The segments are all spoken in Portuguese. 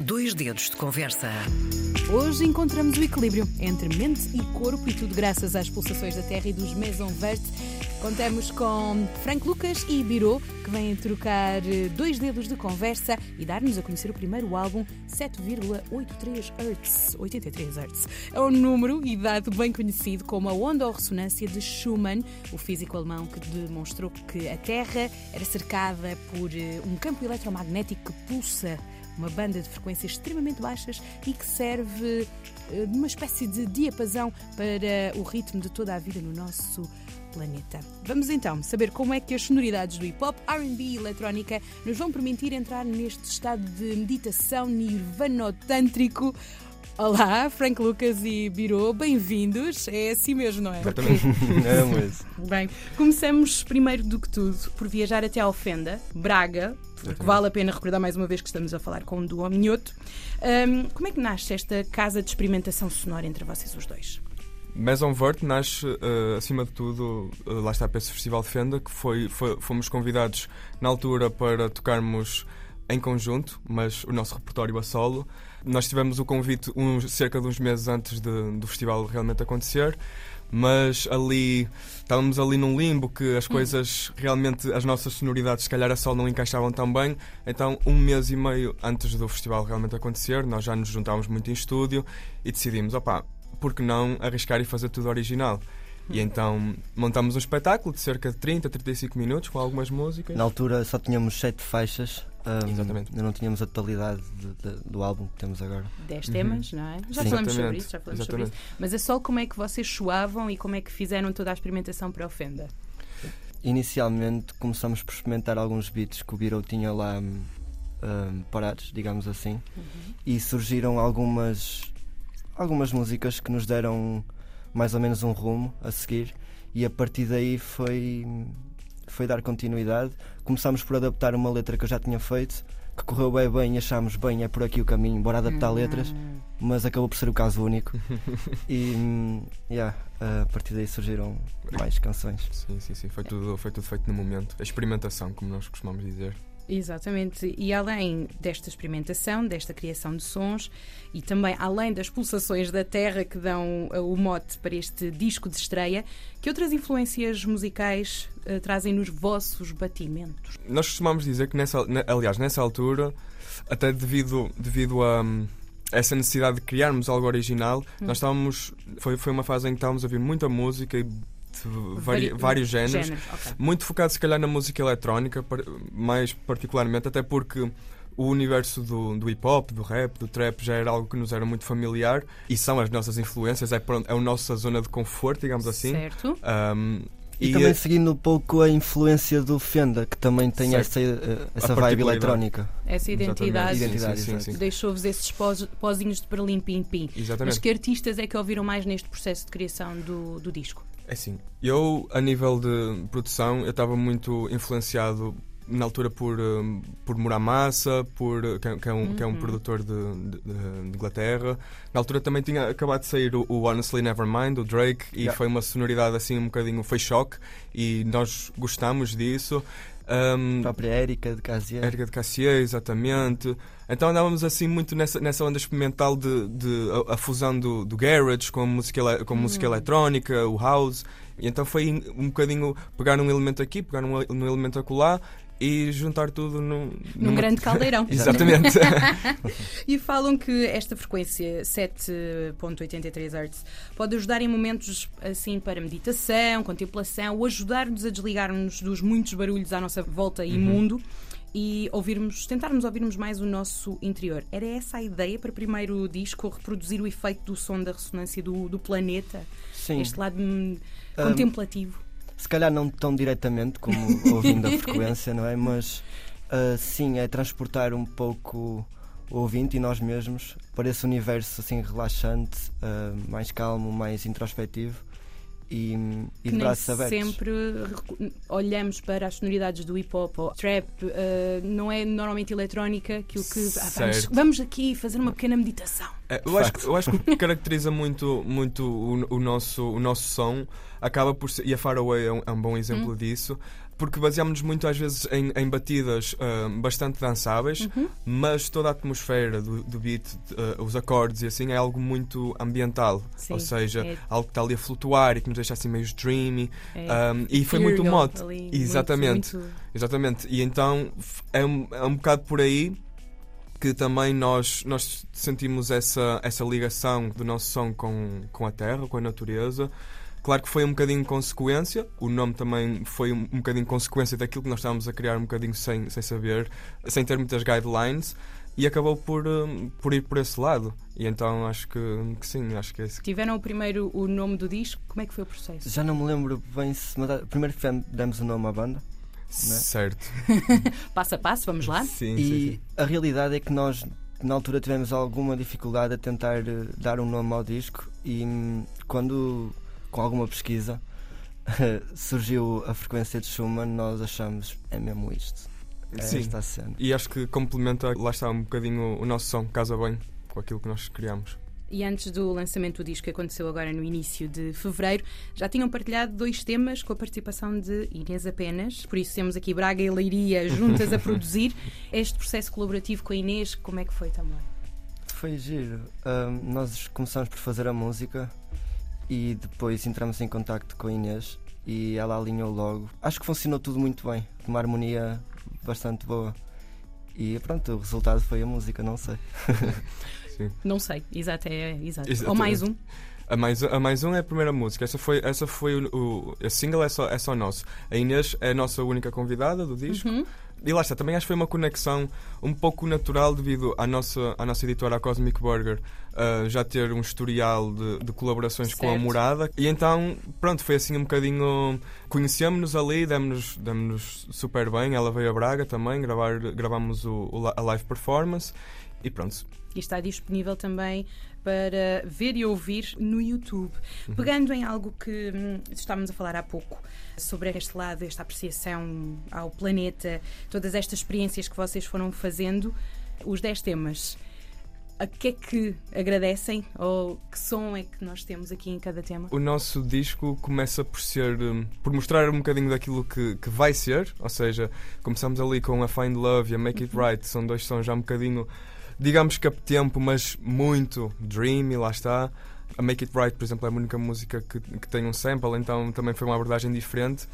Dois dedos de conversa. Hoje encontramos o equilíbrio entre mente e corpo e tudo graças às pulsações da Terra e dos Maison Verte. Contamos com Frank Lucas e Biro, que vêm trocar eh, dois dedos de conversa e dar-nos a conhecer o primeiro álbum 7,83 Hz. 83 Hz. É um número e dado bem conhecido como a onda ou ressonância de Schumann, o físico alemão que demonstrou que a Terra era cercada por eh, um campo eletromagnético que pulsa uma banda de frequências extremamente baixas e que serve eh, de uma espécie de diapasão para o ritmo de toda a vida no nosso planeta. Vamos então saber como é que as sonoridades do hip hop, RB e eletrónica nos vão permitir entrar neste estado de meditação nirvanotântrico. Olá, Frank Lucas e Biro, bem-vindos. É assim mesmo, não é? Exatamente. é mesmo. Bem, começamos primeiro do que tudo por viajar até Alfenda, Braga, porque vale a pena recordar mais uma vez que estamos a falar com o Duo Minhoto. Um, como é que nasce esta casa de experimentação sonora entre vocês os dois? Maison Vert nasce, uh, acima de tudo, uh, lá está para esse Festival de Fenda, que foi, foi, fomos convidados na altura para tocarmos em conjunto, mas o nosso repertório a solo. Nós tivemos o convite uns, cerca de uns meses antes de, do festival realmente acontecer, mas ali estávamos ali num limbo que as coisas realmente, as nossas sonoridades, se calhar a solo não encaixavam tão bem. Então, um mês e meio antes do festival realmente acontecer, nós já nos juntávamos muito em estúdio e decidimos, opá, por que não arriscar e fazer tudo original? E então montamos um espetáculo de cerca de 30, 35 minutos com algumas músicas. Na altura só tínhamos sete faixas. Um, Exatamente. Ainda não tínhamos a totalidade de, de, do álbum que temos agora. Dez temas, não é? Já Sim. falamos sobre isso, já falamos Exatamente. sobre isso. Mas é só como é que vocês soavam e como é que fizeram toda a experimentação para a Ofenda? Inicialmente começamos por experimentar alguns beats que o Biro tinha lá hum, hum, parados, digamos assim, e surgiram algumas, algumas músicas que nos deram mais ou menos um rumo a seguir, e a partir daí foi, foi dar continuidade. Começámos por adaptar uma letra que eu já tinha feito, que correu bem bem e achámos bem, é por aqui o caminho, bora adaptar letras. Hum. mas acabou por ser o caso único. e hum, yeah, a partir daí surgiram mais canções. Sim, sim, sim. Foi tudo, foi tudo feito no momento. A experimentação, como nós costumamos dizer. Exatamente. E além desta experimentação, desta criação de sons e também além das pulsações da Terra que dão uh, o mote para este disco de estreia, que outras influências musicais uh, trazem nos vossos batimentos? Nós costumamos dizer que, nessa, ne- aliás, nessa altura, até devido, devido a hum, essa necessidade de criarmos algo original, nós estávamos. Foi, foi uma fase em que estávamos a ouvir muita música e vari- Vari- vários géneros. Géneros, ok. Muito focado, se calhar, na música eletrónica, mais particularmente, até porque o universo do, do hip hop, do rap, do trap já era algo que nos era muito familiar e são as nossas influências, é, é a nossa zona de conforto, digamos assim. Certo. Um, E, e também eh, seguindo um pouco a influência do Fenda, que também tem Certo. essa, eh, essa vibe eletrónica. Essa identidade Identidade, Sim, sim, exato. sim, sim. deixou-vos esses pós, pozinhos de perlim pim pim. Mas Exatamente. que artistas é que ouviram mais neste processo de criação do, do disco? É assim, eu, a nível de produção, eu estava muito influenciado na altura por, um, por Muramasa, por, que, é- que é um, que é um Uhum. produtor de, de- de Inglaterra. Na altura também tinha acabado de sair o, o Honestly Nevermind, do Drake, e Yeah. foi uma sonoridade assim um bocadinho, foi choque, e nós gostamos disso. Um, A própria Érica de Casier. Erga de Cassier, exatamente. Então andávamos assim muito nessa, nessa onda experimental de, de a, a fusão do, do garage com a música, ele- com a música eletrónica, o house. E então foi um bocadinho pegar um elemento aqui, pegar um, um elemento acolá e juntar tudo num, Num numa- grande caldeirão. Exatamente. E falam que esta frequência 7.83 Hz pode ajudar em momentos assim para meditação, contemplação, ou ajudar-nos a desligar-nos dos muitos barulhos à nossa volta e mundo e ouvirmos, tentarmos ouvirmos mais o nosso interior. Era essa a ideia para o primeiro disco, reproduzir o efeito do som da ressonância do, do planeta, Sim, este lado hum, contemplativo. Se calhar não tão diretamente como ouvindo a frequência, não é? Mas ah, sim, é transportar um pouco o ouvinte e nós mesmos para esse universo assim relaxante, ah, mais calmo, mais introspectivo e, e que de nem braços abertos. sempre olhamos para as sonoridades do hip hop ou trap, eh, não é normalmente eletrónica, aquilo que ah, vamos, vamos aqui fazer uma pequena meditação. É, eu, acho, que- eu acho que o que caracteriza muito, muito o, o nosso, o nosso som acaba por ser, e a Faraway é um, é um bom exemplo disso, porque baseámos-nos muito às vezes em, em batidas uh, bastante dançáveis, Uhum. mas toda a atmosfera do, do beat, uh, os acordes e assim, é algo muito ambiental. Sim, Ou seja, é- algo que está ali a flutuar e que nos deixa assim meio dreamy. É Um, e foi muito mote. ali, Exatamente. muito- Exatamente. E então é um, é um bocado por aí que também nós, nós sentimos essa, essa ligação do nosso som com, com a terra, com a natureza. Claro que foi um bocadinho consequência, o nome também foi um, bocadinho consequência daquilo que nós estávamos a criar um bocadinho sem, sem saber, sem ter muitas guidelines, e acabou por, hum, por ir por esse lado. E então acho que, que sim, acho que é esse. Tiveram o primeiro o nome do disco, como é que foi o processo? Já não me lembro bem se. Primeiro demos o nome à banda Certo. Passo a passo, vamos lá? Sim, e sim, sim. a realidade é que nós na altura tivemos alguma dificuldade a tentar eh, dar um nome ao disco e hum, quando com alguma pesquisa surgiu a frequência de Schumann nós achamos é mesmo isto é Sim. esta a cena E acho que complementa, lá está, um bocadinho o nosso som, casa bem com aquilo que nós criamos. E antes do lançamento do disco que aconteceu agora no início de fevereiro, já tinham partilhado dois temas com a participação de Inês apenas. Por isso temos aqui Braga e Leiria juntas a produzir. Este processo colaborativo com a Inês, como é que foi também? foi giro Hum, nós começamos por fazer a música e depois entramos em contacto com a Inês e ela alinhou logo acho que funcionou tudo muito bem uma harmonia bastante boa e pronto o resultado foi a música não sei Sim. Não sei, exato, é, exato. Ou mais um. A mais, a mais um é a primeira música. Essa foi, essa foi o, o a single é só, é só nosso. A Inês é a nossa única convidada do disco. Uhum. E lá está, também acho que foi uma conexão um pouco natural devido à nossa, à nossa editora, a Cosmic Burger, ah, já ter um historial de, de colaborações com a Certo. Morada. E então, pronto, foi assim um bocadinho. Conhecemos-nos ali, demos-nos demos super bem. Ela veio a Braga também, gravar, gravámos o, o a live performance. E pronto, E está disponível também para ver e ouvir no YouTube. Uhum. Pegando em algo que hum, estávamos a falar há pouco, sobre este lado, esta apreciação ao planeta, todas estas experiências que vocês foram fazendo, os 10 temas. A que é que agradecem ou que som é que nós temos aqui em cada tema? O nosso disco começa por ser hum, por mostrar um bocadinho daquilo que, que vai ser, ou seja, começamos ali com a Find Love e a Make It Right, são dois sons já um bocadinho, digamos que a tempo, mas muito dreamy, lá está. A Make It Right, por exemplo, é a única música que, que tem um sample, então também foi uma abordagem diferente.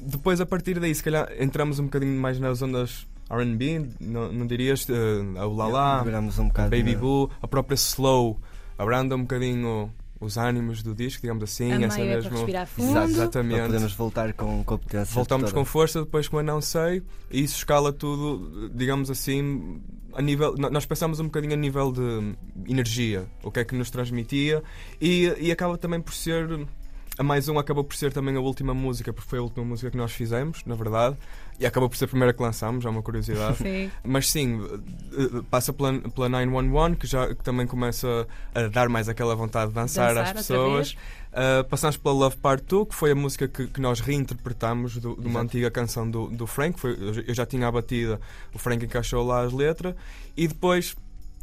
Depois, a partir daí, se calhar entramos um bocadinho mais nas ondas RB, não, não dirias? Uh, a Ulala, Viramos um Baby na- Boo, a própria Slow, abranda um bocadinho os ânimos do disco, digamos assim. a essa é para mesmo. respirar fundo. Exato, Para Exatamente. podermos voltar com competência. Voltamos toda. com força, depois com a não sei, e isso escala tudo, digamos assim, a nível. Nós pensamos um bocadinho a nível de energia, o que é que nos transmitia, e, e acaba também por ser. A mais um acabou por ser também a última música, porque foi a última música que nós fizemos, na verdade, e acabou por ser a primeira que lançámos, já é uma curiosidade. Sim. Mas sim, passa pela, pela 911, que, já, que também começa a dar mais aquela vontade de dançar, Dançar às pessoas. Uh, passamos pela Love Part 2, que foi a música que, que nós reinterpretamos do- de uma Exato. antiga canção do, do Frank. Foi, eu já- tinha a batida, o Frank encaixou lá as letras. E depois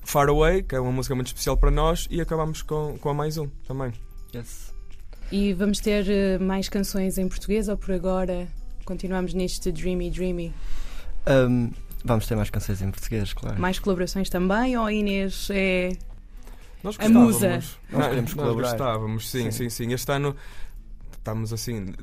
Far Away, que é uma música muito especial para nós, e acabamos com, com a mais um também. Yes. E vamos ter eh, mais canções em português ou por agora continuamos neste Dreamy Dreamy? Um, vamos ter mais canções em português, claro. Mais colaborações também ou Inês é. Nós A musa. Nós queremos nós colaborar. gostávamos, sim, sim, Sim. sim, Este ano estamos assim,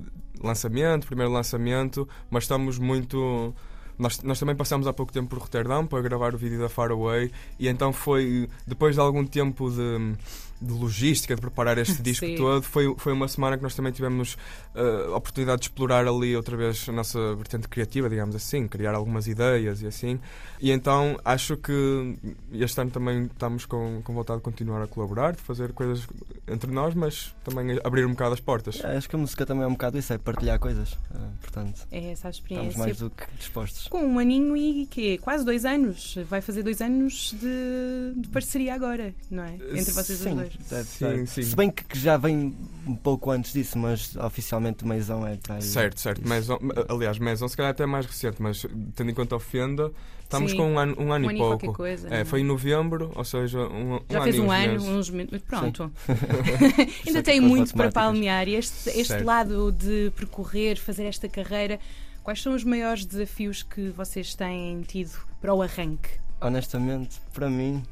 lançamento, primeiro lançamento, mas estamos muito. Nós, nós também passámos há pouco tempo por Roterdão para gravar o vídeo da Far Away e então foi, depois de algum tempo de, de logística, de preparar este disco Sim. todo, foi, foi uma semana que nós também tivemos eh, a oportunidade de explorar ali outra vez a nossa vertente criativa, digamos assim, criar algumas ideias e assim. E então acho que este ano também estamos com, com vontade de continuar a colaborar, de fazer coisas entre nós, mas também abrir um bocado as portas. É, acho que a música também é um bocado isso, é partilhar coisas. Ah, portanto, É essa a estamos experiência. mais do que dispostos. Com um aninho e quê? Quase dois anos. Vai fazer dois anos de, de parceria agora, não é? Entre vocês sim, os dois. Deve Sim, dar. sim. Se bem que que já vem um pouco antes disso, mas oficialmente o Meizão é. Certo, certo. Maison, aliás, Maison se calhar até é mais recente, mas tendo em conta a Fenda, estamos Sim. com um ano, um ano Um e e pouco. coisa. É, não foi em novembro, ou seja, um, um Já ano fez e um ano, meses. uns meses. Pronto. Ainda tem muito para palmear. Este, este Certo. lado de percorrer, fazer esta carreira, Quais são os maiores desafios que vocês têm tido para o arranque? Honestamente, para mim,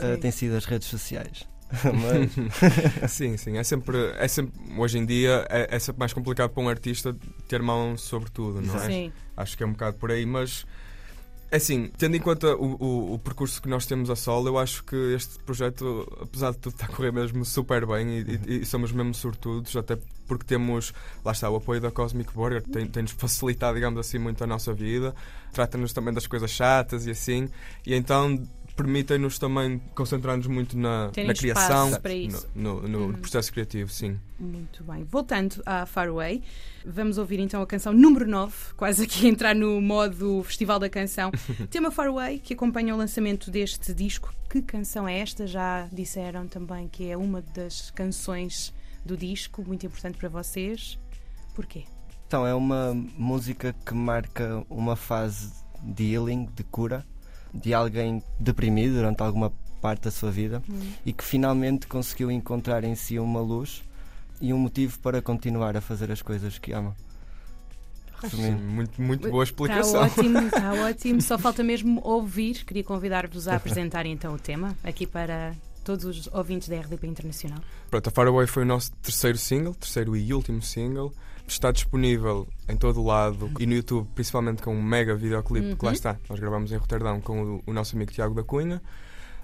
uh, tem sido as redes sociais. Mas... sim, sim, é sempre, é sempre hoje em dia é, é, sempre mais complicado para um artista ter mão sobre tudo, não é? Sim. Acho que é um bocado por aí, mas é assim, tendo em conta o, o, o, percurso que nós temos a solo, eu acho que este projeto, apesar de tudo, está a correr mesmo super bem e, e, e somos mesmo sortudos, até porque temos, lá está, o apoio da Cosmic Burger, tem-nos tem facilitado, digamos assim, muito a nossa vida, trata-nos também das coisas chatas e assim, e então permitem-nos também concentrar-nos muito na, na criação, no, no, no uhum. processo criativo, sim. Muito bem. Voltando à Faraway, vamos ouvir então a canção número 9, quase aqui entrar no modo Festival da Canção. Tema Faraway, que acompanha o lançamento deste disco. Que canção é esta? Já disseram também que é uma das canções do disco, muito importante para vocês. Porquê? Então, é uma música que marca uma fase de healing, de cura de alguém deprimido durante alguma parte da sua vida hum. e que finalmente conseguiu encontrar em si uma luz e um motivo para continuar a fazer as coisas que ama. Sim, muito, muito boa explicação. Está ótimo, está ótimo. Só falta mesmo ouvir. Queria convidar-vos a apresentar então o tema aqui para todos os ouvintes da RDP Internacional. Pronto, a Faraway foi o nosso terceiro single, terceiro e último single. Está disponível em todo o lado e no YouTube, principalmente com um mega videoclipe uhum. que lá uhum. está. Nós gravamos em Roterdão com o, o nosso amigo Tiago da Cunha.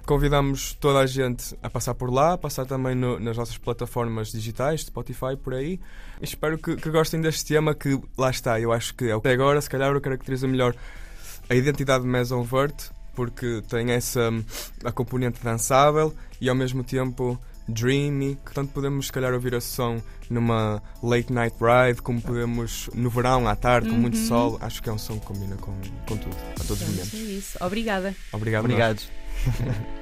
Convidamos toda a gente a passar por lá, a passar também no, nas nossas plataformas digitais, Spotify, por aí. Espero que, que, gostem deste tema que lá está. Eu acho que até agora, se calhar, o caracteriza melhor a identidade de Maison Vert, porque tem essa a componente dançável e ao mesmo tempo dreamy, que tanto podemos se calhar ouvir a som numa late night ride, como podemos no verão à tarde, com muito uhum. sol. Acho que é um som que combina com, com tudo, a todos os momentos. É isso. Obrigada. Obrigado. Obrigado.